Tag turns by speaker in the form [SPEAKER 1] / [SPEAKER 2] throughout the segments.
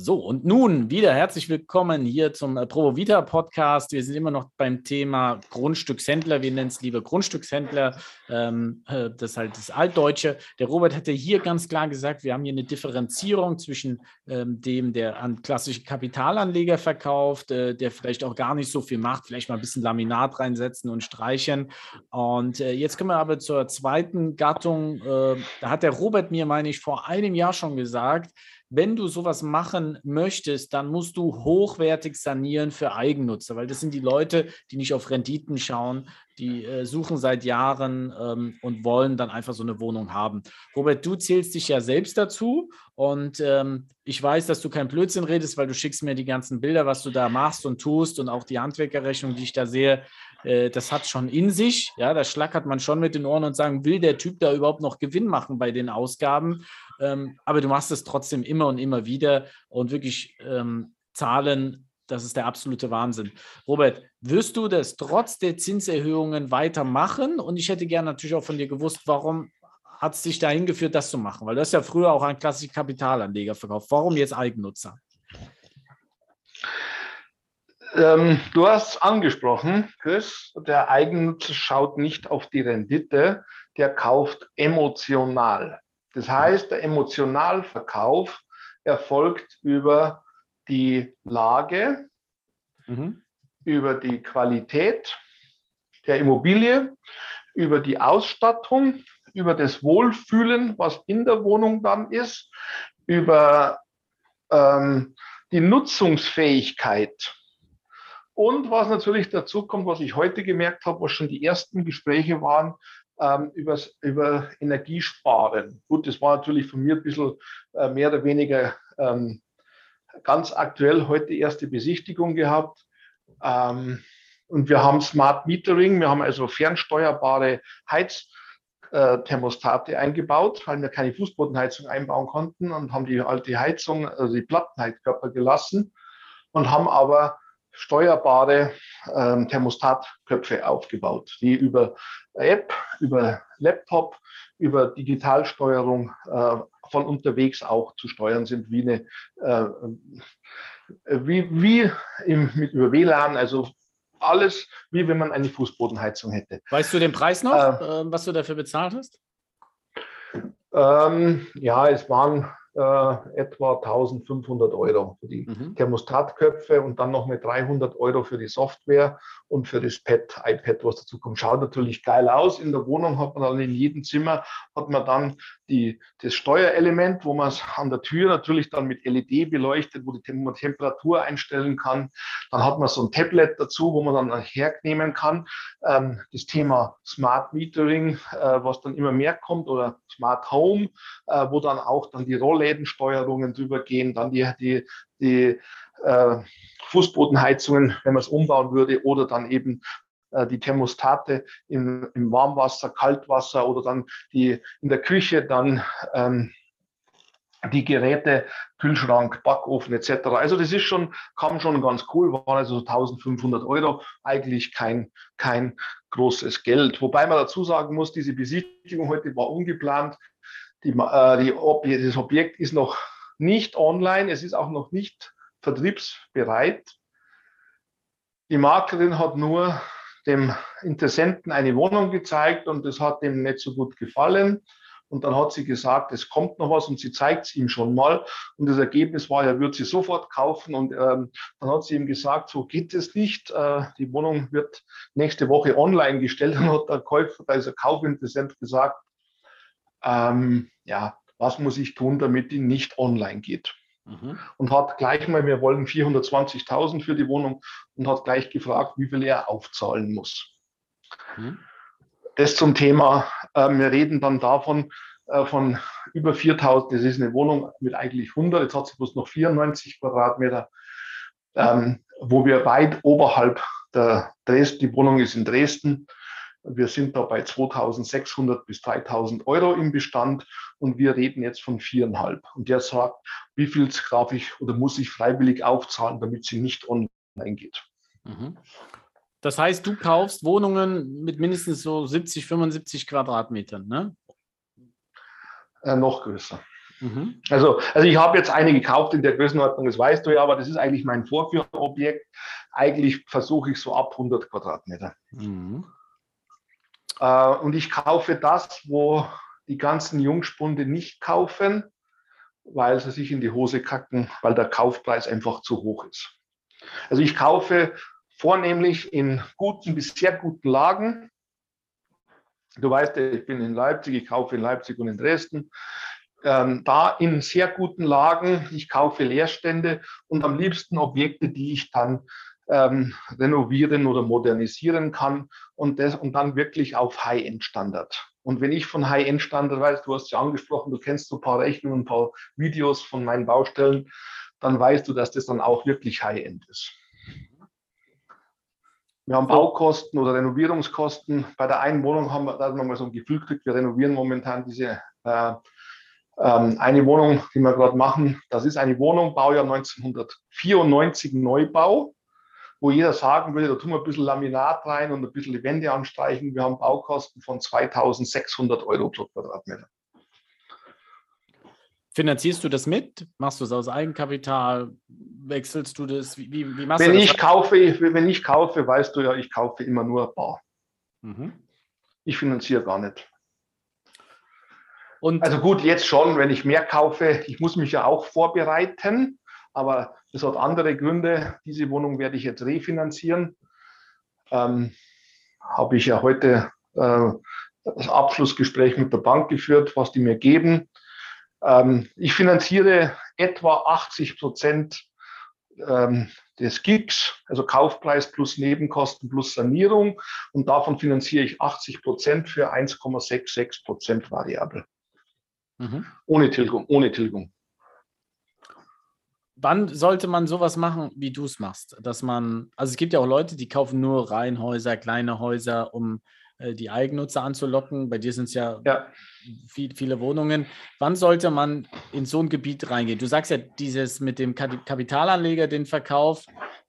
[SPEAKER 1] So, und nun wieder herzlich willkommen hier zum äh, Provo Vita Podcast. Wir sind immer noch beim Thema Grundstückshändler. Wir nennen es lieber Grundstückshändler. Ähm, äh, das ist halt das Altdeutsche. Der Robert hatte hier ganz klar gesagt, wir haben hier eine Differenzierung zwischen ähm, dem, der an klassische Kapitalanleger verkauft, äh, der vielleicht auch gar nicht so viel macht, vielleicht mal ein bisschen Laminat reinsetzen und streichen. Und äh, jetzt kommen wir aber zur zweiten Gattung. Äh, da hat der Robert mir, meine ich, vor einem Jahr schon gesagt, wenn du sowas machen möchtest, dann musst du hochwertig sanieren für Eigennutzer, weil das sind die Leute, die nicht auf Renditen schauen, die äh, suchen seit Jahren ähm, und wollen dann einfach so eine Wohnung haben. Robert, du zählst dich ja selbst dazu und ähm, ich weiß, dass du kein Blödsinn redest, weil du schickst mir die ganzen Bilder, was du da machst und tust und auch die Handwerkerrechnung, die ich da sehe, äh, das hat schon in sich. Ja, da schlackert man schon mit den Ohren und sagen, will der Typ da überhaupt noch Gewinn machen bei den Ausgaben? Ähm, aber du machst es trotzdem immer und immer wieder und wirklich ähm, Zahlen, das ist der absolute Wahnsinn. Robert, wirst du das trotz der Zinserhöhungen weitermachen? Und ich hätte gerne natürlich auch von dir gewusst, warum hat es dich dahin geführt, das zu machen? Weil du hast ja früher auch einen klassischen Kapitalanleger verkauft. Warum jetzt Eigennutzer?
[SPEAKER 2] Ähm, du hast angesprochen, Chris, der Eigennutzer schaut nicht auf die Rendite, der kauft emotional. Das heißt, der Emotionalverkauf erfolgt über die Lage, mhm. über die Qualität der Immobilie, über die Ausstattung, über das Wohlfühlen, was in der Wohnung dann ist, über ähm, die Nutzungsfähigkeit. Und was natürlich dazu kommt, was ich heute gemerkt habe, was schon die ersten Gespräche waren, ähm, übers, über Energiesparen. Gut, das war natürlich von mir ein bisschen äh, mehr oder weniger ähm, ganz aktuell heute erste Besichtigung gehabt. Ähm, und wir haben Smart Metering, wir haben also fernsteuerbare Heizthermostate äh, eingebaut, weil wir keine Fußbodenheizung einbauen konnten und haben die alte Heizung, also die Plattenheizkörper gelassen und haben aber steuerbare ähm, Thermostatköpfe aufgebaut, die über App, über Laptop, über Digitalsteuerung äh, von unterwegs auch zu steuern sind, wie eine äh, wie, wie im, mit über WLAN, also alles wie wenn man eine Fußbodenheizung hätte.
[SPEAKER 1] Weißt du den Preis noch, äh, was du dafür bezahlt hast?
[SPEAKER 2] Ähm, ja, es waren äh, etwa 1500 Euro für die mhm. Thermostatköpfe und dann noch mit 300 Euro für die Software und für das Pad, iPad, was dazu kommt. Schaut natürlich geil aus. In der Wohnung hat man dann in jedem Zimmer hat man dann die, das Steuerelement, wo man es an der Tür natürlich dann mit LED beleuchtet, wo die Temperatur einstellen kann. Dann hat man so ein Tablet dazu, wo man dann hernehmen kann. Ähm, das Thema Smart Metering, äh, was dann immer mehr kommt, oder Smart Home, äh, wo dann auch dann die Rolllädensteuerungen drüber gehen, dann die, die, die äh, Fußbodenheizungen, wenn man es umbauen würde, oder dann eben die Thermostate im, im, Warmwasser, Kaltwasser oder dann die in der Küche dann ähm, die Geräte, Kühlschrank, Backofen etc. Also das ist schon, kam schon ganz cool, waren also so 1500 Euro, eigentlich kein, kein großes Geld. Wobei man dazu sagen muss, diese Besichtigung heute war ungeplant. Die, äh, die Ob das Objekt ist noch nicht online, es ist auch noch nicht vertriebsbereit. Die Maklerin hat nur dem Interessenten eine Wohnung gezeigt und das hat ihm nicht so gut gefallen. Und dann hat sie gesagt, es kommt noch was und sie zeigt es ihm schon mal. Und das Ergebnis war, er wird sie sofort kaufen. Und ähm, dann hat sie ihm gesagt, so geht es nicht. Äh, die Wohnung wird nächste Woche online gestellt. Dann hat der Käufer, da ist der Kaufinteressent gesagt, ähm, ja, was muss ich tun, damit die nicht online geht? Mhm. Und hat gleich mal, wir wollen 420.000 für die Wohnung und hat gleich gefragt, wie viel er aufzahlen muss. Mhm. Das zum Thema, äh, wir reden dann davon, äh, von über 4000, das ist eine Wohnung mit eigentlich 100, jetzt hat sie bloß noch 94 Quadratmeter, ähm, wo wir weit oberhalb der Dresden, die Wohnung ist in Dresden, wir sind da bei 2600 bis 3000 Euro im Bestand und wir reden jetzt von viereinhalb. Und der sagt, wie viel darf ich oder muss ich freiwillig aufzahlen, damit sie nicht online geht.
[SPEAKER 1] Mhm. Das heißt, du kaufst Wohnungen mit mindestens so 70, 75 Quadratmetern, ne?
[SPEAKER 2] Äh, noch größer. Mhm. Also, also ich habe jetzt eine gekauft in der Größenordnung, das weißt du ja, aber das ist eigentlich mein Vorführobjekt. Eigentlich versuche ich so ab 100 Quadratmeter. Mhm. Äh, und ich kaufe das, wo die ganzen Jungspunde nicht kaufen, weil sie sich in die Hose kacken, weil der Kaufpreis einfach zu hoch ist. Also ich kaufe vornehmlich in guten bis sehr guten Lagen. Du weißt, ich bin in Leipzig, ich kaufe in Leipzig und in Dresden. Ähm, da in sehr guten Lagen, ich kaufe Leerstände und am liebsten Objekte, die ich dann ähm, renovieren oder modernisieren kann und, das, und dann wirklich auf High-End-Standard. Und wenn ich von High-End-Standard weiß, du hast ja angesprochen, du kennst so ein paar Rechnungen, ein paar Videos von meinen Baustellen, dann weißt du, dass das dann auch wirklich High-End ist. Wir haben Baukosten oder Renovierungskosten. Bei der einen Wohnung haben wir da nochmal so ein Gefühl gekriegt, wir renovieren momentan diese äh, ähm, eine Wohnung, die wir gerade machen. Das ist eine Wohnung, Baujahr 1994 Neubau wo jeder sagen würde, da tun wir ein bisschen Laminat rein und ein bisschen die Wände anstreichen. Wir haben Baukosten von 2600 Euro pro Quadratmeter.
[SPEAKER 1] Finanzierst du das mit? Machst du es aus Eigenkapital? Wechselst du das? Wie, wie
[SPEAKER 2] machst wenn du das? Ich kaufe, wenn ich kaufe, weißt du ja, ich kaufe immer nur bar. Mhm. Ich finanziere gar nicht. Und also gut, jetzt schon, wenn ich mehr kaufe, ich muss mich ja auch vorbereiten, aber das hat andere Gründe. Diese Wohnung werde ich jetzt refinanzieren. Ähm, Habe ich ja heute äh, das Abschlussgespräch mit der Bank geführt, was die mir geben. Ähm, ich finanziere etwa 80 Prozent ähm, des Gigs, also Kaufpreis plus Nebenkosten plus Sanierung. Und davon finanziere ich 80 Prozent für 1,66 Prozent variabel. Mhm. Ohne Tilgung, ohne Tilgung
[SPEAKER 1] wann sollte man sowas machen, wie du es machst? Dass man, also es gibt ja auch Leute, die kaufen nur Reihenhäuser, kleine Häuser, um äh, die Eigennutzer anzulocken. Bei dir sind es ja, ja. Viel, viele Wohnungen. Wann sollte man in so ein Gebiet reingehen? Du sagst ja, dieses mit dem Kapitalanleger, den Verkauf,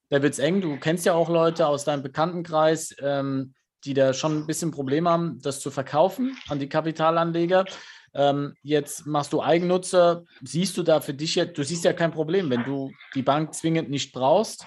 [SPEAKER 1] da wird es eng. Du kennst ja auch Leute aus deinem Bekanntenkreis, ähm, die da schon ein bisschen Probleme haben, das zu verkaufen an die Kapitalanleger. Ähm, jetzt machst du Eigennutzer. Siehst du da für dich jetzt, du siehst ja kein Problem, wenn du die Bank zwingend nicht brauchst.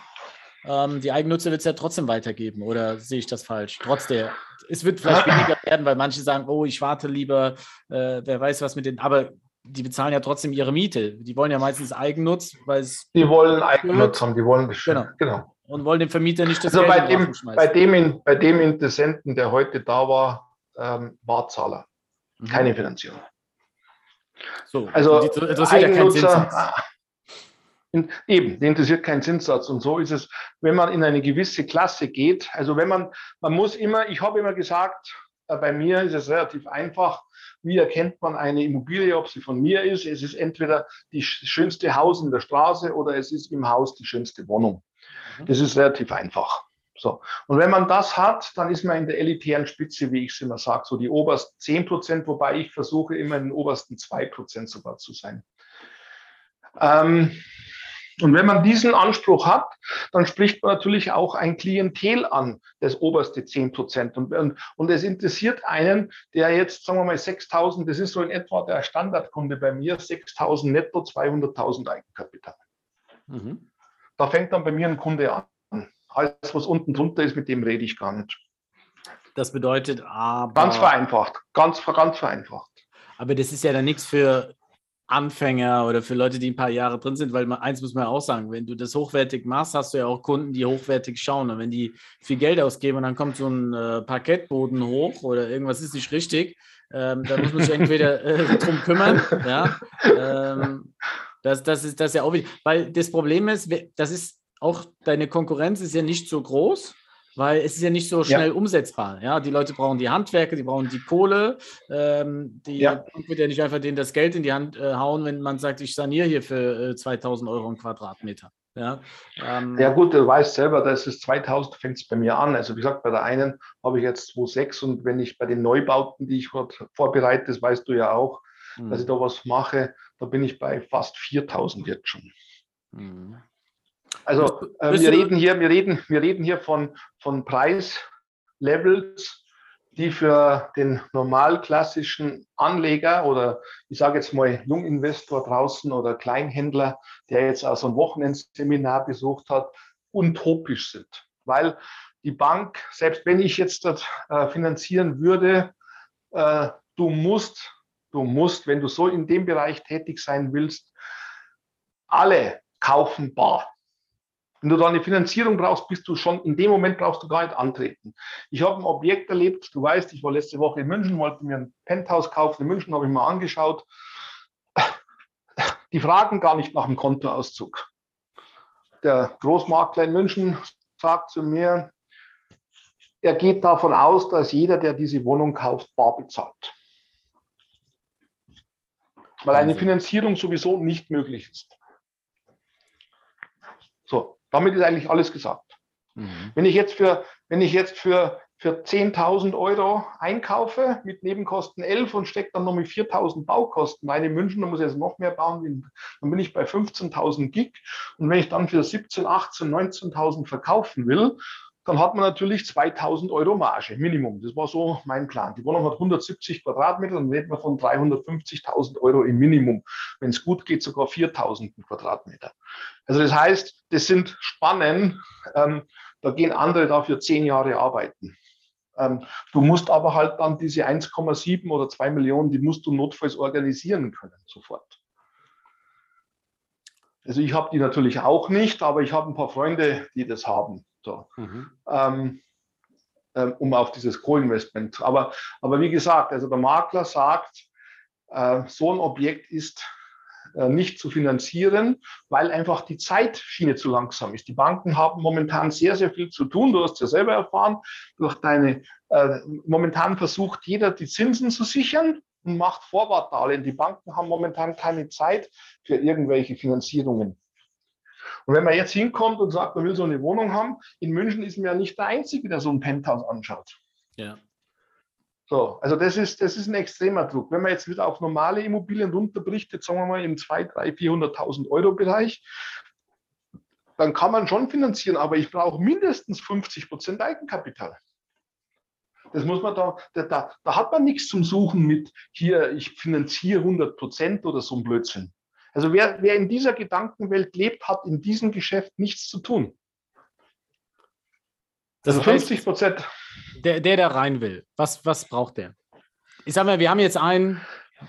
[SPEAKER 1] Ähm, die Eigennutzer wird es ja trotzdem weitergeben, oder sehe ich das falsch? Trotzdem, es wird vielleicht weniger werden, weil manche sagen, oh, ich warte lieber, äh, wer weiß was mit den, aber die bezahlen ja trotzdem ihre Miete. Die wollen ja meistens Eigennutz, weil es.
[SPEAKER 2] Die wollen Eigennutz haben, die wollen
[SPEAKER 1] bestimmt. Genau. genau. Und wollen dem Vermieter nicht
[SPEAKER 2] das also Geld bei dem, bei dem, bei dem Interessenten, der heute da war, ähm, Barzahler. Mhm. Keine Finanzierung. So, also interessiert ja keinen Zinssatz. In, eben, die interessiert keinen Zinssatz. Und so ist es, wenn man in eine gewisse Klasse geht. Also wenn man, man muss immer, ich habe immer gesagt, äh, bei mir ist es relativ einfach. Wie erkennt man eine Immobilie, ob sie von mir ist? Es ist entweder das schönste Haus in der Straße oder es ist im Haus die schönste Wohnung. Mhm. Das ist relativ einfach. So. Und wenn man das hat, dann ist man in der elitären Spitze, wie ich es immer sage, so die obersten 10 Prozent, wobei ich versuche immer in den obersten 2 Prozent sogar zu sein. Ähm, und wenn man diesen Anspruch hat, dann spricht man natürlich auch ein Klientel an, das oberste 10 Prozent. Und, und, und, es interessiert einen, der jetzt, sagen wir mal, 6.000, das ist so in etwa der Standardkunde bei mir, 6.000 netto, 200.000 Eigenkapital. Mhm. Da fängt dann bei mir ein Kunde an. Alles, was unten drunter ist, mit dem rede ich gar nicht.
[SPEAKER 1] Das bedeutet aber.
[SPEAKER 2] Ganz vereinfacht, ganz, ganz vereinfacht.
[SPEAKER 1] Aber das ist ja dann nichts für Anfänger oder für Leute, die ein paar Jahre drin sind, weil man, eins muss man ja auch sagen, wenn du das hochwertig machst, hast du ja auch Kunden, die hochwertig schauen. Und wenn die viel Geld ausgeben und dann kommt so ein äh, Parkettboden hoch oder irgendwas ist nicht richtig, ähm, da muss man sich entweder äh, drum kümmern. Ja? Ähm, das, das, ist, das ist ja auch wichtig. Weil das Problem ist, das ist auch deine Konkurrenz ist ja nicht so groß, weil es ist ja nicht so schnell ja. umsetzbar. Ja, die Leute brauchen die Handwerker, die brauchen die Kohle. Ähm, die ja. wird ja nicht einfach denen das Geld in die Hand äh, hauen, wenn man sagt, ich saniere hier für äh, 2000 Euro im Quadratmeter. Ja,
[SPEAKER 2] ähm, ja gut, du weißt selber, dass es 2000 fängt es bei mir an. Also wie gesagt, bei der einen habe ich jetzt 2,6 und wenn ich bei den Neubauten, die ich vorbereite, das weißt du ja auch, mhm. dass ich da was mache, da bin ich bei fast 4000 jetzt schon. Mhm. Also äh, wir reden hier, wir reden, wir reden hier von, von Preislevels, die für den normal klassischen Anleger oder ich sage jetzt mal Junginvestor draußen oder Kleinhändler, der jetzt auch so ein Wochenendseminar besucht hat, utopisch sind. Weil die Bank, selbst wenn ich jetzt das äh, finanzieren würde, äh, du musst, du musst, wenn du so in dem Bereich tätig sein willst, alle kaufen bar. Wenn du da eine Finanzierung brauchst, bist du schon, in dem Moment brauchst du gar nicht antreten. Ich habe ein Objekt erlebt, du weißt, ich war letzte Woche in München, wollte mir ein Penthouse kaufen. In München habe ich mal angeschaut. Die fragen gar nicht nach dem Kontoauszug. Der Großmakler in München sagt zu mir, er geht davon aus, dass jeder, der diese Wohnung kauft, bar bezahlt. Weil eine Finanzierung sowieso nicht möglich ist. So, damit ist eigentlich alles gesagt. Mhm. Wenn ich jetzt für, wenn ich jetzt für, für 10.000 Euro einkaufe mit Nebenkosten 11 und stecke dann noch mit 4.000 Baukosten rein in München, dann muss ich jetzt noch mehr bauen, dann bin ich bei 15.000 Gig. Und wenn ich dann für 17, 18, 19.000 verkaufen will, dann hat man natürlich 2000 Euro Marge, Minimum. Das war so mein Plan. Die Wohnung hat 170 Quadratmeter, dann reden wir von 350.000 Euro im Minimum. Wenn es gut geht, sogar 4000 Quadratmeter. Also das heißt, das sind Spannen, ähm, da gehen andere dafür zehn Jahre arbeiten. Ähm, du musst aber halt dann diese 1,7 oder 2 Millionen, die musst du notfalls organisieren können, sofort. Also ich habe die natürlich auch nicht, aber ich habe ein paar Freunde, die das haben. So. Mhm. Ähm, ähm, um auf dieses Co-Investment. Aber, aber wie gesagt, also der Makler sagt, äh, so ein Objekt ist äh, nicht zu finanzieren, weil einfach die Zeitschiene zu langsam ist. Die Banken haben momentan sehr, sehr viel zu tun. Du hast ja selber erfahren, durch deine, äh, momentan versucht jeder die Zinsen zu sichern und macht Vorwartdarlehen. Die Banken haben momentan keine Zeit für irgendwelche Finanzierungen. Und wenn man jetzt hinkommt und sagt, man will so eine Wohnung haben, in München ist man ja nicht der Einzige, der so ein Penthouse anschaut. Ja. So, also das ist, das ist ein extremer Druck. Wenn man jetzt wieder auf normale Immobilien runterbricht, jetzt sagen wir mal im 200.000, 300.000, 400.000 Euro Bereich, dann kann man schon finanzieren, aber ich brauche mindestens 50 Prozent Eigenkapital. Das muss man da, da, da, hat man nichts zum Suchen mit hier, ich finanziere 100 Prozent oder so ein Blödsinn. Also wer, wer in dieser Gedankenwelt lebt, hat in diesem Geschäft nichts zu tun.
[SPEAKER 1] Das also 50 Prozent. Der, der da rein will, was, was braucht der? Ich sag mal, wir haben jetzt einen,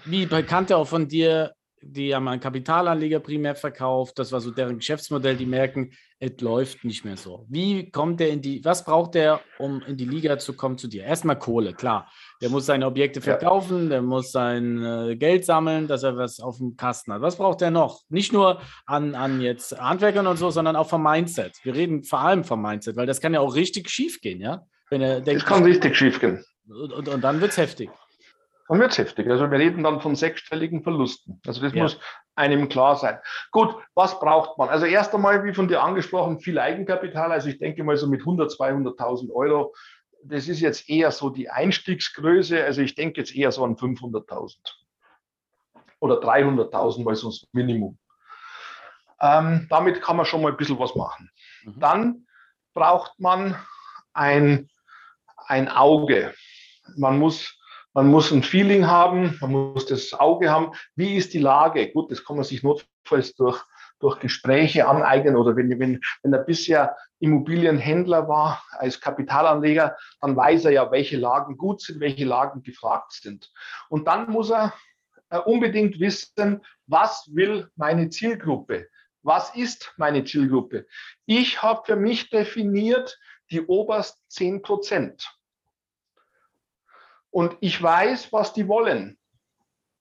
[SPEAKER 1] wie Bekannte auch von dir, die haben einen Kapitalanleger primär verkauft. Das war so deren Geschäftsmodell. Die merken, es läuft nicht mehr so. Wie kommt der in die, was braucht der, um in die Liga zu kommen zu dir? Erstmal Kohle, klar. Der muss seine Objekte verkaufen, der muss sein äh, Geld sammeln, dass er was auf dem Kasten hat. Was braucht der noch? Nicht nur an, an jetzt Handwerkern und so, sondern auch vom Mindset. Wir reden vor allem vom Mindset, weil das kann ja auch richtig schief gehen, ja?
[SPEAKER 2] Wenn er denkt, das kann richtig schief gehen.
[SPEAKER 1] Und, und, und dann wird es heftig
[SPEAKER 2] dann wird es heftig. Also wir reden dann von sechsstelligen Verlusten. Also das ja. muss einem klar sein. Gut, was braucht man? Also erst einmal, wie von dir angesprochen, viel Eigenkapital. Also ich denke mal so mit 100, 200.000 Euro. Das ist jetzt eher so die Einstiegsgröße. Also ich denke jetzt eher so an 500.000 oder 300.000 weil sonst Minimum. Ähm, damit kann man schon mal ein bisschen was machen. Mhm. Dann braucht man ein, ein Auge. Man muss man muss ein Feeling haben, man muss das Auge haben. Wie ist die Lage? Gut, das kann man sich notfalls durch, durch Gespräche aneignen oder wenn, wenn, wenn er bisher Immobilienhändler war als Kapitalanleger, dann weiß er ja, welche Lagen gut sind, welche Lagen gefragt sind. Und dann muss er äh, unbedingt wissen, was will meine Zielgruppe? Was ist meine Zielgruppe? Ich habe für mich definiert die obersten 10 Prozent. Und ich weiß, was die wollen.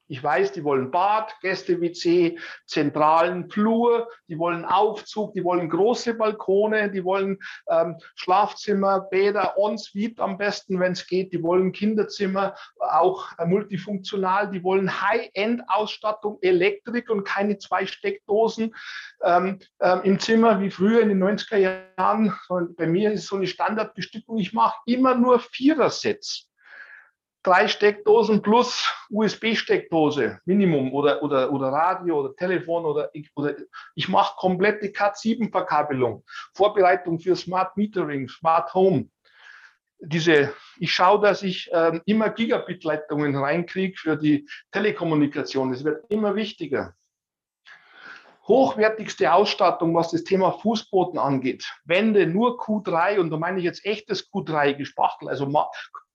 [SPEAKER 2] Ich weiß, die wollen Bad, Gäste-WC, zentralen Flur, die wollen Aufzug, die wollen große Balkone, die wollen ähm, Schlafzimmer, Bäder, Ensuite am besten, wenn es geht, die wollen Kinderzimmer, auch äh, multifunktional, die wollen High-End-Ausstattung, Elektrik und keine zwei Steckdosen ähm, ähm, im Zimmer wie früher in den 90er Jahren. Bei mir ist so eine Standardbestückung, ich mache immer nur Vierersets drei Steckdosen plus USB-Steckdose, Minimum, oder, oder, oder Radio oder Telefon oder ich, oder ich mache komplette Cat7-Verkabelung, Vorbereitung für Smart Metering, Smart Home. diese, ich schaue, dass ich äh, immer Gigabit-Leitungen reinkriege für die Telekommunikation. Es wird immer wichtiger. Hochwertigste Ausstattung, was das Thema Fußboden angeht. Wände nur Q3 und da meine ich jetzt echtes Q3 gespachtel, also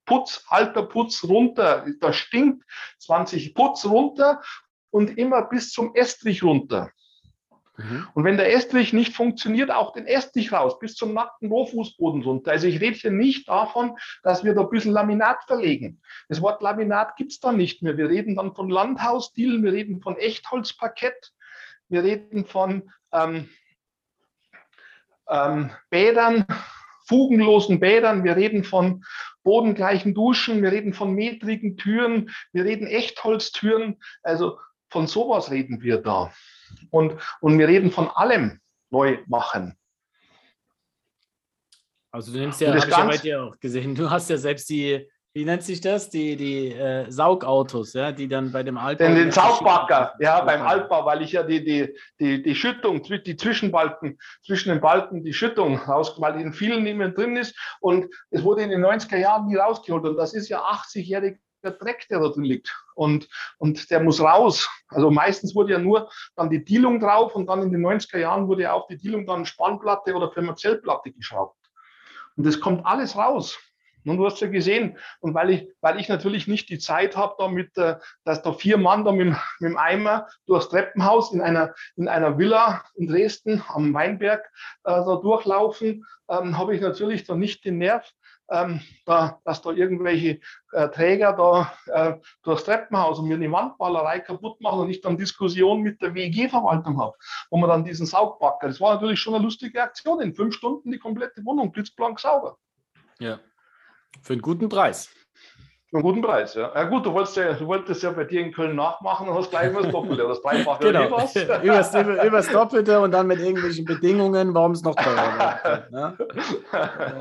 [SPEAKER 2] Putz, alter Putz runter, da stinkt 20 Putz runter und immer bis zum Estrich runter. Mhm. Und wenn der Estrich nicht funktioniert, auch den Estrich raus, bis zum nackten Rohfußboden runter. Also ich rede hier nicht davon, dass wir da ein bisschen Laminat verlegen. Das Wort Laminat gibt es da nicht mehr. Wir reden dann von Landhausdielen, wir reden von Echtholzparkett, wir reden von ähm, ähm, Bädern, fugenlosen Bädern, wir reden von bodengleichen Duschen, wir reden von metrigen Türen, wir reden Echtholztüren. Also von sowas reden wir da. Und, und wir reden von allem neu machen.
[SPEAKER 1] Also du nimmst ja, habe ich ja bei dir auch gesehen, du hast ja selbst die, wie nennt sich das, die, die äh, Saugautos, ja, die dann bei dem
[SPEAKER 2] Altbau... Den, den Saugbagger, ja, beim Altbau, weil ich ja die, die, die, die Schüttung, die Zwischenbalken, zwischen den Balken die Schüttung raus, weil in vielen nicht mehr drin ist und es wurde in den 90er Jahren nie rausgeholt und das ist ja 80-jährig der Dreck, der da drin liegt. Und, und der muss raus. Also meistens wurde ja nur dann die Dielung drauf und dann in den 90er Jahren wurde ja auch die Dielung dann Spannplatte oder Firmazellplatte geschraubt. Und das kommt alles raus. Und du hast ja gesehen, und weil ich, weil ich natürlich nicht die Zeit habe, da mit, äh, dass da vier Mann da mit, mit dem Eimer durchs Treppenhaus in einer, in einer Villa in Dresden am Weinberg äh, da durchlaufen, ähm, habe ich natürlich da nicht den Nerv, ähm, da, dass da irgendwelche äh, Träger da äh, durchs Treppenhaus und mir die Wandballerei kaputt machen und ich dann Diskussion mit der WEG-Verwaltung habe, wo man dann diesen Saugbacker, das war natürlich schon eine lustige Aktion, in fünf Stunden die komplette Wohnung blitzblank sauber.
[SPEAKER 1] Ja, für einen guten Preis.
[SPEAKER 2] Für einen guten Preis, ja. Ja gut, du wolltest ja, du wolltest ja bei dir in Köln nachmachen und hast gleich immer das Doppelte oder das
[SPEAKER 1] Dreifache genau. oder übers, übers Doppelte und dann mit irgendwelchen Bedingungen, warum es noch teurer wird. Ne?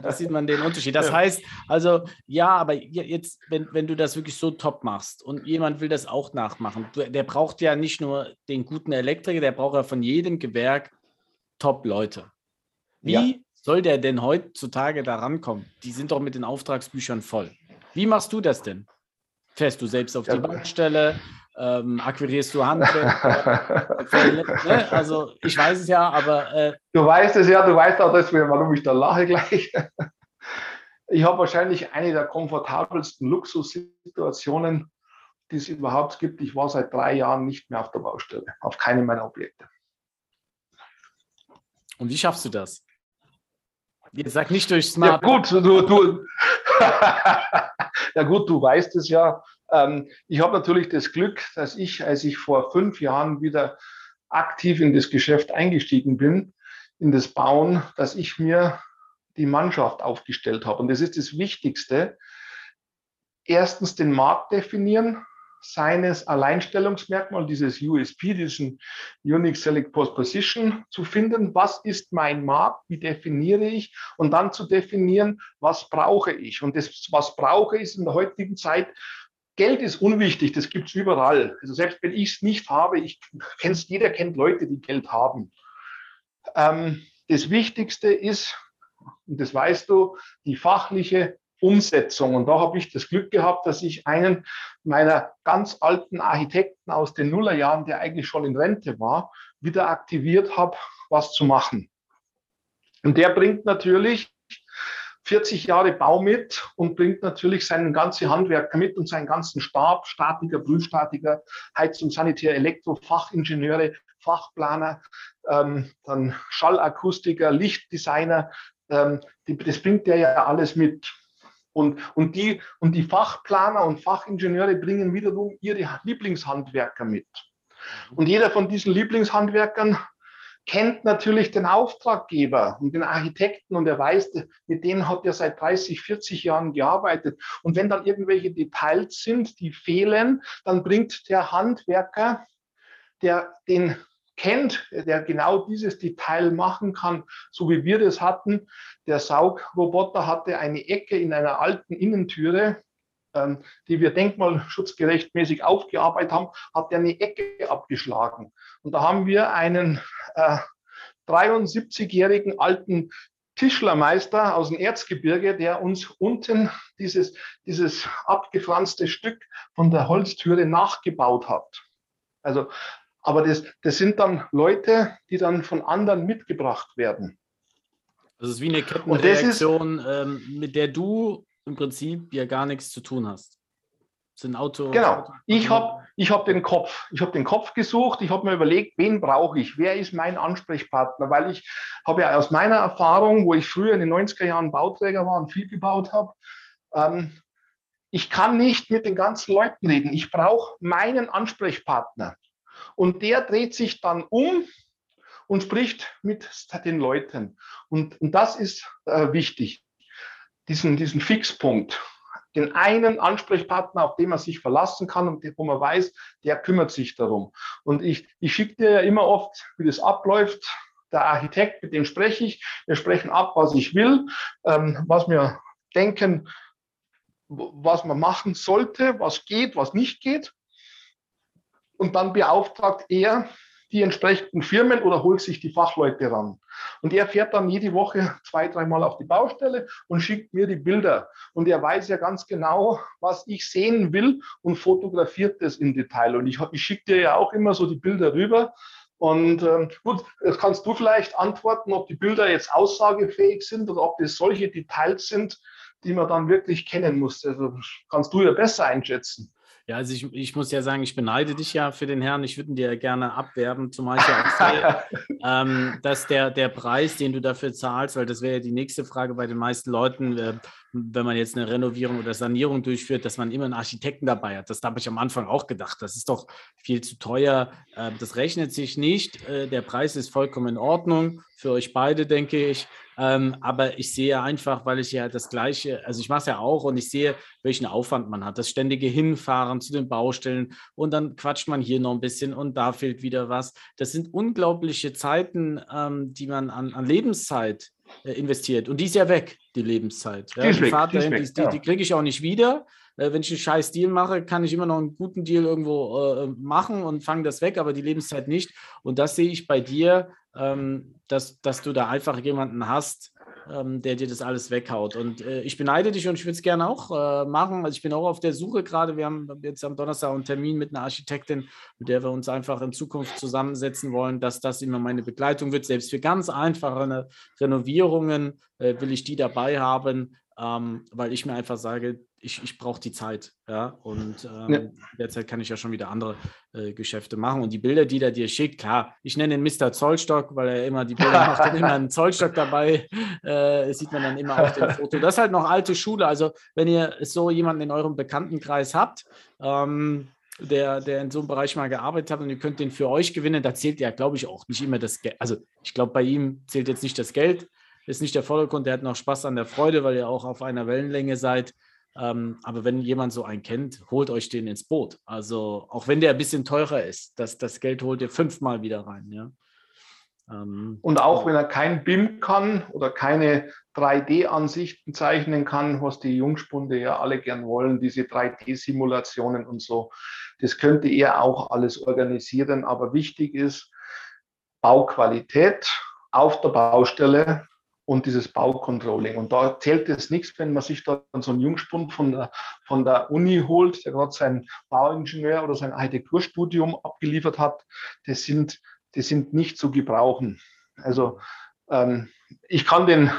[SPEAKER 1] Da sieht man den Unterschied. Das heißt, also ja, aber jetzt, wenn, wenn du das wirklich so top machst und jemand will das auch nachmachen, der braucht ja nicht nur den guten Elektriker, der braucht ja von jedem Gewerk Top-Leute. Wie ja. Soll der denn heutzutage da rankommen? Die sind doch mit den Auftragsbüchern voll. Wie machst du das denn? Fährst du selbst auf ja. die Baustelle? Ähm, akquirierst du Handwerk? ne? Also ich weiß es ja, aber... Äh,
[SPEAKER 2] du weißt es ja, du weißt auch deswegen, warum ich da lache gleich. Ich habe wahrscheinlich eine der komfortabelsten Luxussituationen, die es überhaupt gibt. Ich war seit drei Jahren nicht mehr auf der Baustelle, auf keinem meiner Objekte.
[SPEAKER 1] Und wie schaffst du das? Ihr sagt nicht durch Smart.
[SPEAKER 2] Ja gut, du, du ja gut, du weißt es ja. Ähm, ich habe natürlich das Glück, dass ich, als ich vor fünf Jahren wieder aktiv in das Geschäft eingestiegen bin, in das Bauen, dass ich mir die Mannschaft aufgestellt habe. Und das ist das Wichtigste. Erstens den Markt definieren, seines Alleinstellungsmerkmal, dieses USP, diesen Unique Select Post Position zu finden. Was ist mein Markt? Wie definiere ich? Und dann zu definieren, was brauche ich? Und das, was brauche ich in der heutigen Zeit, Geld ist unwichtig, das gibt es überall. Also selbst wenn ich es nicht habe, ich kenn's, jeder kennt Leute, die Geld haben. Ähm, das Wichtigste ist, und das weißt du, die fachliche Umsetzung. Und da habe ich das Glück gehabt, dass ich einen meiner ganz alten Architekten aus den Nullerjahren, der eigentlich schon in Rente war, wieder aktiviert habe, was zu machen. Und der bringt natürlich 40 Jahre Bau mit und bringt natürlich seinen ganzen Handwerker mit und seinen ganzen Stab, Statiker, Prüfstatiker, Heizung, Sanitär, Elektro, Fachingenieure, Fachplaner, ähm, dann Schallakustiker, Lichtdesigner. Ähm, die, das bringt der ja alles mit. Und, und, die, und die Fachplaner und Fachingenieure bringen wiederum ihre Lieblingshandwerker mit. Und jeder von diesen Lieblingshandwerkern kennt natürlich den Auftraggeber und den Architekten und er weiß, mit denen hat er seit 30, 40 Jahren gearbeitet. Und wenn dann irgendwelche Details sind, die fehlen, dann bringt der Handwerker, der den kennt, der genau dieses Detail machen kann, so wie wir das hatten. Der Saugroboter hatte eine Ecke in einer alten Innentüre, ähm, die wir denkmalschutzgerechtmäßig aufgearbeitet haben, hat er eine Ecke abgeschlagen. Und da haben wir einen äh, 73-jährigen alten Tischlermeister aus dem Erzgebirge, der uns unten dieses, dieses abgefranste Stück von der Holztüre nachgebaut hat. Also, aber das, das sind dann Leute, die dann von anderen mitgebracht werden.
[SPEAKER 1] Das ist wie eine Kettenreaktion, ist, ähm, mit der du im Prinzip ja gar nichts zu tun hast.
[SPEAKER 2] Das sind Auto. Genau. Ich habe ich hab den Kopf. Ich habe den Kopf gesucht. Ich habe mir überlegt, wen brauche ich? Wer ist mein Ansprechpartner? Weil ich habe ja aus meiner Erfahrung, wo ich früher in den 90er Jahren Bauträger war und viel gebaut habe, ähm, ich kann nicht mit den ganzen Leuten reden. Ich brauche meinen Ansprechpartner. Und der dreht sich dann um und spricht mit den Leuten. Und, und das ist äh, wichtig, diesen, diesen Fixpunkt. Den einen Ansprechpartner, auf den man sich verlassen kann und wo man weiß, der kümmert sich darum. Und ich, ich schicke dir ja immer oft, wie das abläuft. Der Architekt, mit dem spreche ich. Wir sprechen ab, was ich will, ähm, was wir denken, was man machen sollte, was geht, was nicht geht. Und dann beauftragt er die entsprechenden Firmen oder holt sich die Fachleute ran. Und er fährt dann jede Woche zwei, dreimal auf die Baustelle und schickt mir die Bilder. Und er weiß ja ganz genau, was ich sehen will und fotografiert das im Detail. Und ich, ich schicke dir ja auch immer so die Bilder rüber. Und ähm, gut, jetzt kannst du vielleicht antworten, ob die Bilder jetzt aussagefähig sind oder ob das solche Details sind, die man dann wirklich kennen muss. Also kannst du ja besser einschätzen.
[SPEAKER 1] Ja, also ich, ich muss ja sagen, ich beneide dich ja für den Herrn. Ich würde ihn dir gerne abwerben, zumal ich ja auch sehe, ähm, dass der, der Preis, den du dafür zahlst, weil das wäre ja die nächste Frage bei den meisten Leuten, äh, wenn man jetzt eine Renovierung oder Sanierung durchführt, dass man immer einen Architekten dabei hat. Das habe ich am Anfang auch gedacht. Das ist doch viel zu teuer. Äh, das rechnet sich nicht. Äh, der Preis ist vollkommen in Ordnung für euch beide, denke ich. Ähm, aber ich sehe einfach, weil ich ja das Gleiche, also ich mache es ja auch und ich sehe, welchen Aufwand man hat. Das ständige Hinfahren zu den Baustellen und dann quatscht man hier noch ein bisschen und da fehlt wieder was. Das sind unglaubliche Zeiten, ähm, die man an, an Lebenszeit investiert. Und die ist ja weg, die Lebenszeit. Ja, die, die, weg, die, die, die, die kriege ich auch nicht wieder. Äh, wenn ich einen scheiß Deal mache, kann ich immer noch einen guten Deal irgendwo äh, machen und fange das weg, aber die Lebenszeit nicht. Und das sehe ich bei dir ähm, dass, dass du da einfach jemanden hast, ähm, der dir das alles weghaut. Und äh, ich beneide dich und ich würde es gerne auch äh, machen. Also ich bin auch auf der Suche gerade. Wir haben jetzt am Donnerstag einen Termin mit einer Architektin, mit der wir uns einfach in Zukunft zusammensetzen wollen, dass das immer meine Begleitung wird. Selbst für ganz einfache Renovierungen äh, will ich die dabei haben, ähm, weil ich mir einfach sage, ich, ich brauche die Zeit. Ja? Und ähm, ja. derzeit kann ich ja schon wieder andere äh, Geschäfte machen. Und die Bilder, die der dir schickt, klar, ich nenne ihn Mr. Zollstock, weil er immer die Bilder macht und immer einen Zollstock dabei. Äh, sieht man dann immer auf dem Foto. Das ist halt noch alte Schule. Also, wenn ihr so jemanden in eurem Bekanntenkreis habt, ähm, der, der in so einem Bereich mal gearbeitet hat und ihr könnt den für euch gewinnen, da zählt ja, glaube ich, auch nicht immer das Geld. Also ich glaube, bei ihm zählt jetzt nicht das Geld, ist nicht der Vordergrund, der hat noch Spaß an der Freude, weil ihr auch auf einer Wellenlänge seid. Ähm, aber wenn jemand so einen kennt, holt euch den ins Boot. Also auch wenn der ein bisschen teurer ist, das, das Geld holt ihr fünfmal wieder rein. Ja?
[SPEAKER 2] Ähm, Und auch wenn er kein BIM kann oder keine 3D-Ansichten zeichnen kann, was die Jungspunde ja alle gern wollen, diese 3D-Simulationen und so, das könnte er auch alles organisieren. Aber wichtig ist Bauqualität auf der Baustelle und dieses Baucontrolling. Und da zählt es nichts, wenn man sich da so einen Jungspund von der, von der Uni holt, der gerade sein Bauingenieur oder sein Architekturstudium abgeliefert hat. Das sind, die sind nicht zu gebrauchen. Also ähm, ich kann den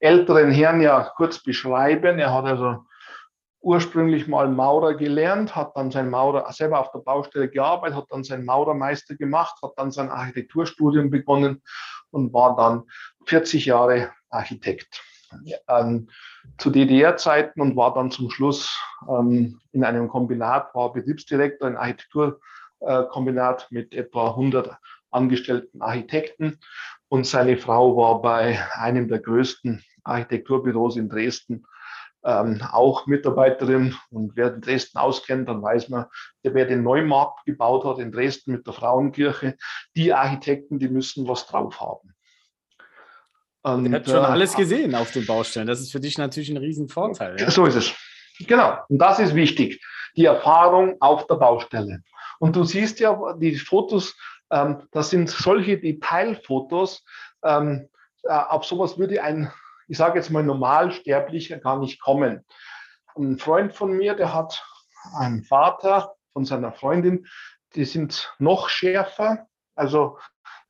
[SPEAKER 2] älteren Herrn ja kurz beschreiben. Er hat also ursprünglich mal Maurer gelernt, hat dann sein Maurer selber auf der Baustelle gearbeitet, hat dann sein Maurermeister gemacht, hat dann sein Architekturstudium begonnen und war dann 40 Jahre Architekt. Ähm, zu DDR-Zeiten und war dann zum Schluss ähm, in einem Kombinat, war Betriebsdirektor in Architekturkombinat äh, mit etwa 100 angestellten Architekten und seine Frau war bei einem der größten Architekturbüros in Dresden ähm, auch Mitarbeiterin. Und wer Dresden auskennt, dann weiß man, der, wer den Neumarkt gebaut hat in Dresden mit der Frauenkirche, die Architekten, die müssen was drauf haben.
[SPEAKER 1] Und, ich habe schon äh, alles gesehen auf den Baustellen. Das ist für dich natürlich ein Riesenvorteil.
[SPEAKER 2] Ja? So ist es. Genau. Und das ist wichtig. Die Erfahrung auf der Baustelle. Und du siehst ja die Fotos, ähm, das sind solche Detailfotos. Ähm, äh, auf sowas würde ein, ich sage jetzt mal, Normalsterblicher gar nicht kommen. Ein Freund von mir, der hat einen Vater von seiner Freundin, die sind noch schärfer, also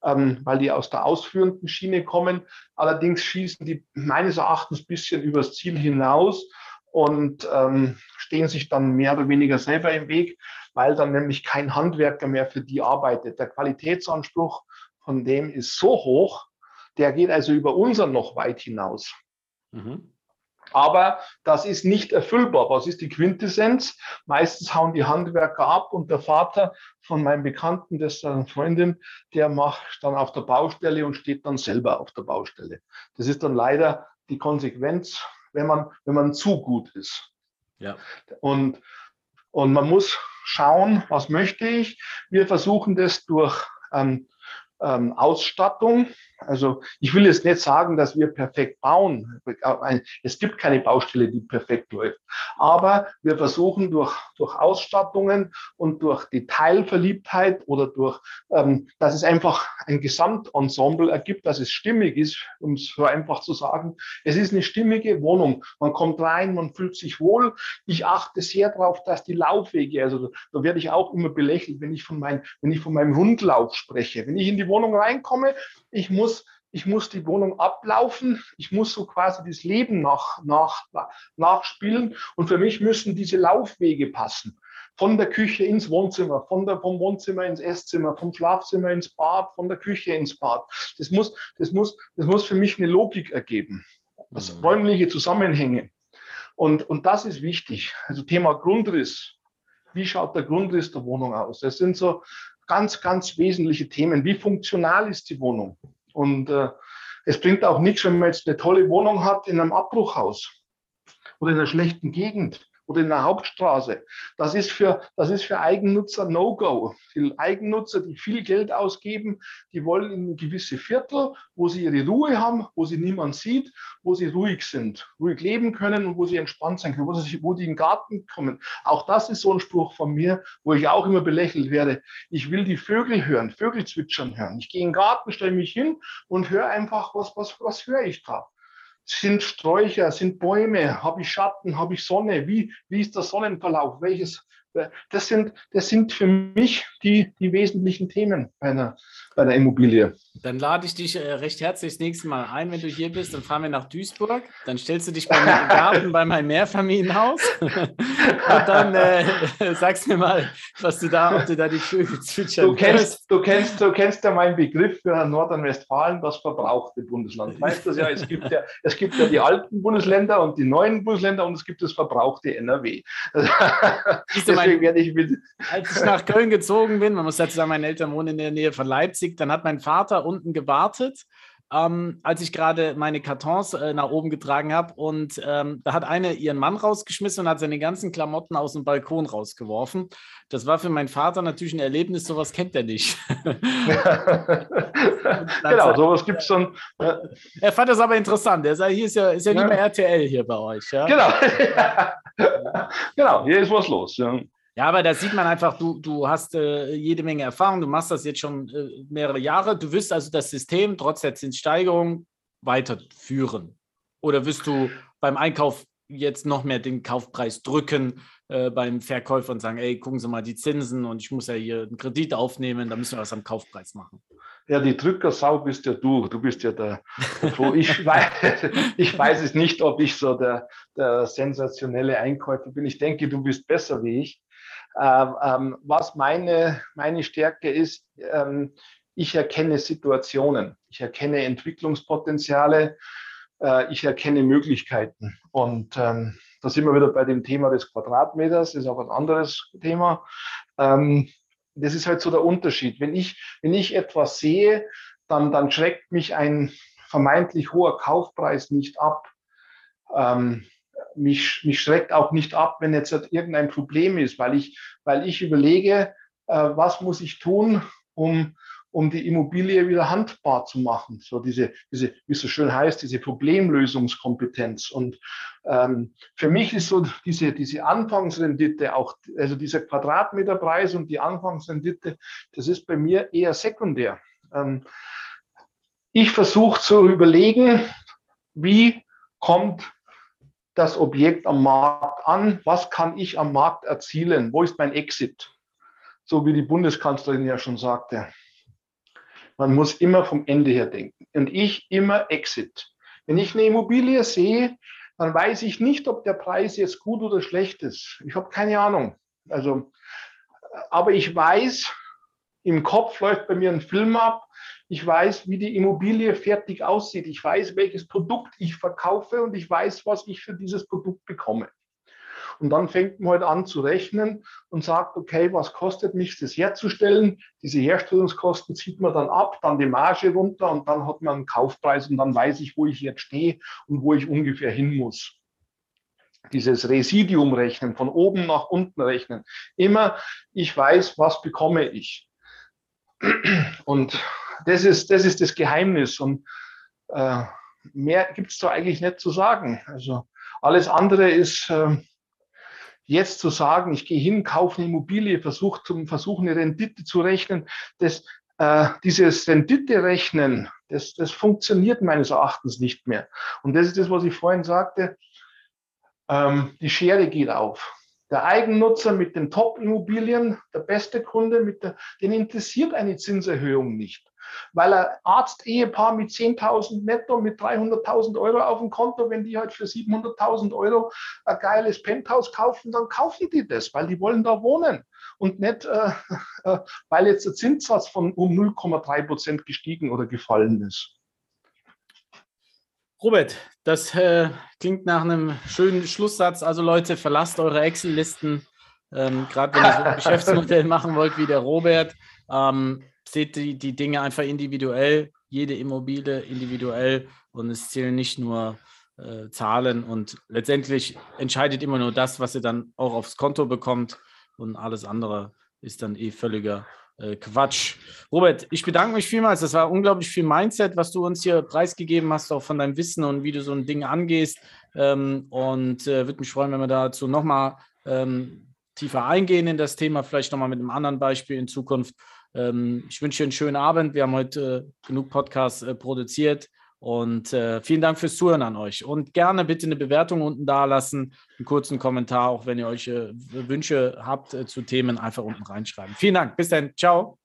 [SPEAKER 2] ähm, weil die aus der ausführenden Schiene kommen. Allerdings schießen die meines Erachtens ein bisschen übers Ziel hinaus und ähm, stehen sich dann mehr oder weniger selber im Weg, weil dann nämlich kein Handwerker mehr für die arbeitet. Der Qualitätsanspruch von dem ist so hoch, der geht also über unseren noch weit hinaus. Mhm. Aber das ist nicht erfüllbar. Was ist die Quintessenz? Meistens hauen die Handwerker ab und der Vater von meinem Bekannten, das ist eine Freundin, der macht dann auf der Baustelle und steht dann selber auf der Baustelle. Das ist dann leider die Konsequenz, wenn man, wenn man zu gut ist. Ja. Und, und man muss schauen, was möchte ich. Wir versuchen das durch ähm, ähm, Ausstattung. Also ich will jetzt nicht sagen, dass wir perfekt bauen. Es gibt keine Baustelle, die perfekt läuft. Aber wir versuchen durch, durch Ausstattungen und durch Detailverliebtheit oder durch, ähm, dass es einfach ein Gesamtensemble ergibt, dass es stimmig ist, um es so einfach zu sagen. Es ist eine stimmige Wohnung. Man kommt rein, man fühlt sich wohl. Ich achte sehr darauf, dass die Laufwege, also da werde ich auch immer belächelt, wenn ich von, mein, wenn ich von meinem Rundlauf spreche. Wenn ich in die Wohnung reinkomme, ich muss, ich muss die Wohnung ablaufen, ich muss so quasi das Leben nach, nach, nachspielen und für mich müssen diese Laufwege passen. Von der Küche ins Wohnzimmer, von der, vom Wohnzimmer ins Esszimmer, vom Schlafzimmer ins Bad, von der Küche ins Bad. Das muss, das muss, das muss für mich eine Logik ergeben. Das mhm. räumliche Zusammenhänge. Und, und das ist wichtig. Also Thema Grundriss. Wie schaut der Grundriss der Wohnung aus? Das sind so, ganz, ganz wesentliche Themen. Wie funktional ist die Wohnung? Und äh, es bringt auch nichts, wenn man jetzt eine tolle Wohnung hat in einem Abbruchhaus oder in einer schlechten Gegend oder in der Hauptstraße. Das ist für, das ist für Eigennutzer No-Go. Die Eigennutzer, die viel Geld ausgeben, die wollen in gewisse Viertel, wo sie ihre Ruhe haben, wo sie niemand sieht, wo sie ruhig sind, ruhig leben können und wo sie entspannt sein können, wo, sie, wo die in den Garten kommen. Auch das ist so ein Spruch von mir, wo ich auch immer belächelt werde. Ich will die Vögel hören, Vögel zwitschern hören. Ich gehe in den Garten, stelle mich hin und höre einfach, was, was, was höre ich da? Sind Sträucher, sind Bäume, habe ich Schatten, habe ich Sonne? Wie, wie ist der Sonnenverlauf? Welches, das sind, das sind für mich die, die wesentlichen Themen bei einer, bei einer Immobilie.
[SPEAKER 1] Dann lade ich dich äh, recht herzlich das nächste Mal ein, wenn du hier bist. Dann fahren wir nach Duisburg. Dann stellst du dich bei mir im Garten bei meinem Mehrfamilienhaus. Und dann äh, sagst mir mal, was du da, ob du da die Vögel zwitschern
[SPEAKER 2] du kennst, du kennst, du kennst ja meinen Begriff für Nordrhein-Westfalen, das verbrauchte Bundesland. Weißt du ja, es gibt ja, es gibt ja die alten Bundesländer und die neuen Bundesländer und es gibt das verbrauchte NRW.
[SPEAKER 1] Deswegen werde ich mit. Als ich nach Köln gezogen bin, man muss dazu sagen, meine Eltern wohnen in der Nähe von Leipzig, dann hat mein Vater unten gewartet ähm, als ich gerade meine Kartons äh, nach oben getragen habe. Und ähm, da hat eine ihren Mann rausgeschmissen und hat seine ganzen Klamotten aus dem Balkon rausgeworfen. Das war für meinen Vater natürlich ein Erlebnis, sowas kennt er nicht.
[SPEAKER 2] genau, sowas gibt es schon.
[SPEAKER 1] Er fand das aber interessant. Er sagt, hier ist ja, ist ja nicht mehr RTL hier bei euch. Ja?
[SPEAKER 2] Genau. genau, hier ist was los. Ja.
[SPEAKER 1] Aber da sieht man einfach, du, du hast äh, jede Menge Erfahrung, du machst das jetzt schon äh, mehrere Jahre. Du wirst also das System trotz der Zinssteigerung weiterführen. Oder wirst du beim Einkauf jetzt noch mehr den Kaufpreis drücken äh, beim Verkäufer und sagen, ey, gucken Sie mal die Zinsen und ich muss ja hier einen Kredit aufnehmen, da müssen wir was am Kaufpreis machen.
[SPEAKER 2] Ja, die Drückersau bist ja du. Du bist ja der, der ich, weiß, ich weiß es nicht, ob ich so der, der sensationelle Einkäufer bin. Ich denke, du bist besser wie ich. Ähm, ähm, was meine, meine Stärke ist, ähm, ich erkenne Situationen, ich erkenne Entwicklungspotenziale, äh, ich erkenne Möglichkeiten. Und ähm, da sind wir wieder bei dem Thema des Quadratmeters, das ist auch ein anderes Thema. Ähm, das ist halt so der Unterschied. Wenn ich, wenn ich etwas sehe, dann, dann schreckt mich ein vermeintlich hoher Kaufpreis nicht ab. Ähm, mich, mich schreckt auch nicht ab, wenn jetzt irgendein Problem ist, weil ich, weil ich überlege, äh, was muss ich tun, um, um die Immobilie wieder handbar zu machen. So diese, diese, wie es so schön heißt, diese Problemlösungskompetenz. Und ähm, für mich ist so diese, diese Anfangsrendite, auch, also dieser Quadratmeterpreis und die Anfangsrendite, das ist bei mir eher sekundär. Ähm, ich versuche zu überlegen, wie kommt das Objekt am Markt an? Was kann ich am Markt erzielen? Wo ist mein Exit? So wie die Bundeskanzlerin ja schon sagte. Man muss immer vom Ende her denken. Und ich immer Exit. Wenn ich eine Immobilie sehe, dann weiß ich nicht, ob der Preis jetzt gut oder schlecht ist. Ich habe keine Ahnung. Also, aber ich weiß, im Kopf läuft bei mir ein Film ab. Ich weiß, wie die Immobilie fertig aussieht. Ich weiß, welches Produkt ich verkaufe und ich weiß, was ich für dieses Produkt bekomme. Und dann fängt man halt an zu rechnen und sagt, okay, was kostet mich das herzustellen? Diese Herstellungskosten zieht man dann ab, dann die Marge runter und dann hat man einen Kaufpreis und dann weiß ich, wo ich jetzt stehe und wo ich ungefähr hin muss. Dieses Residium rechnen, von oben nach unten rechnen. Immer, ich weiß, was bekomme ich. Und das ist das, ist das Geheimnis. Und äh, mehr gibt es da eigentlich nicht zu sagen. Also alles andere ist äh, jetzt zu sagen, ich gehe hin, kaufe eine Immobilie, versuche zum versuche eine Rendite zu rechnen, das, äh, dieses Rendite-Rechnen, das, das funktioniert meines Erachtens nicht mehr. Und das ist das, was ich vorhin sagte, ähm, die Schere geht auf. Der Eigennutzer mit den Top-Immobilien, der beste Kunde, mit der, den interessiert eine Zinserhöhung nicht weil ein Arzt-Ehepaar mit 10.000 netto, mit 300.000 Euro auf dem Konto, wenn die halt für 700.000 Euro ein geiles Penthouse kaufen, dann kaufen die das, weil die wollen da wohnen und nicht, äh, äh, weil jetzt der Zinssatz von um 0,3 Prozent gestiegen oder gefallen ist.
[SPEAKER 1] Robert, das äh, klingt nach einem schönen Schlusssatz. Also Leute, verlasst eure Excel-Listen, ähm, gerade wenn ihr so ein Geschäftsmodell machen wollt wie der Robert. Ähm, seht die, die Dinge einfach individuell, jede Immobilie individuell und es zählen nicht nur äh, Zahlen und letztendlich entscheidet immer nur das, was ihr dann auch aufs Konto bekommt und alles andere ist dann eh völliger Quatsch. Robert, ich bedanke mich vielmals. Das war unglaublich viel Mindset, was du uns hier preisgegeben hast, auch von deinem Wissen und wie du so ein Ding angehst. Ähm, und äh, würde mich freuen, wenn wir dazu nochmal ähm, tiefer eingehen in das Thema, vielleicht nochmal mit einem anderen Beispiel in Zukunft. Ähm, ich wünsche dir einen schönen Abend. Wir haben heute äh, genug Podcasts äh, produziert. Und äh, vielen Dank fürs Zuhören an euch. Und gerne bitte eine Bewertung unten da lassen, einen kurzen Kommentar, auch wenn ihr euch äh, Wünsche habt äh, zu Themen, einfach unten reinschreiben. Vielen Dank. Bis dann. Ciao.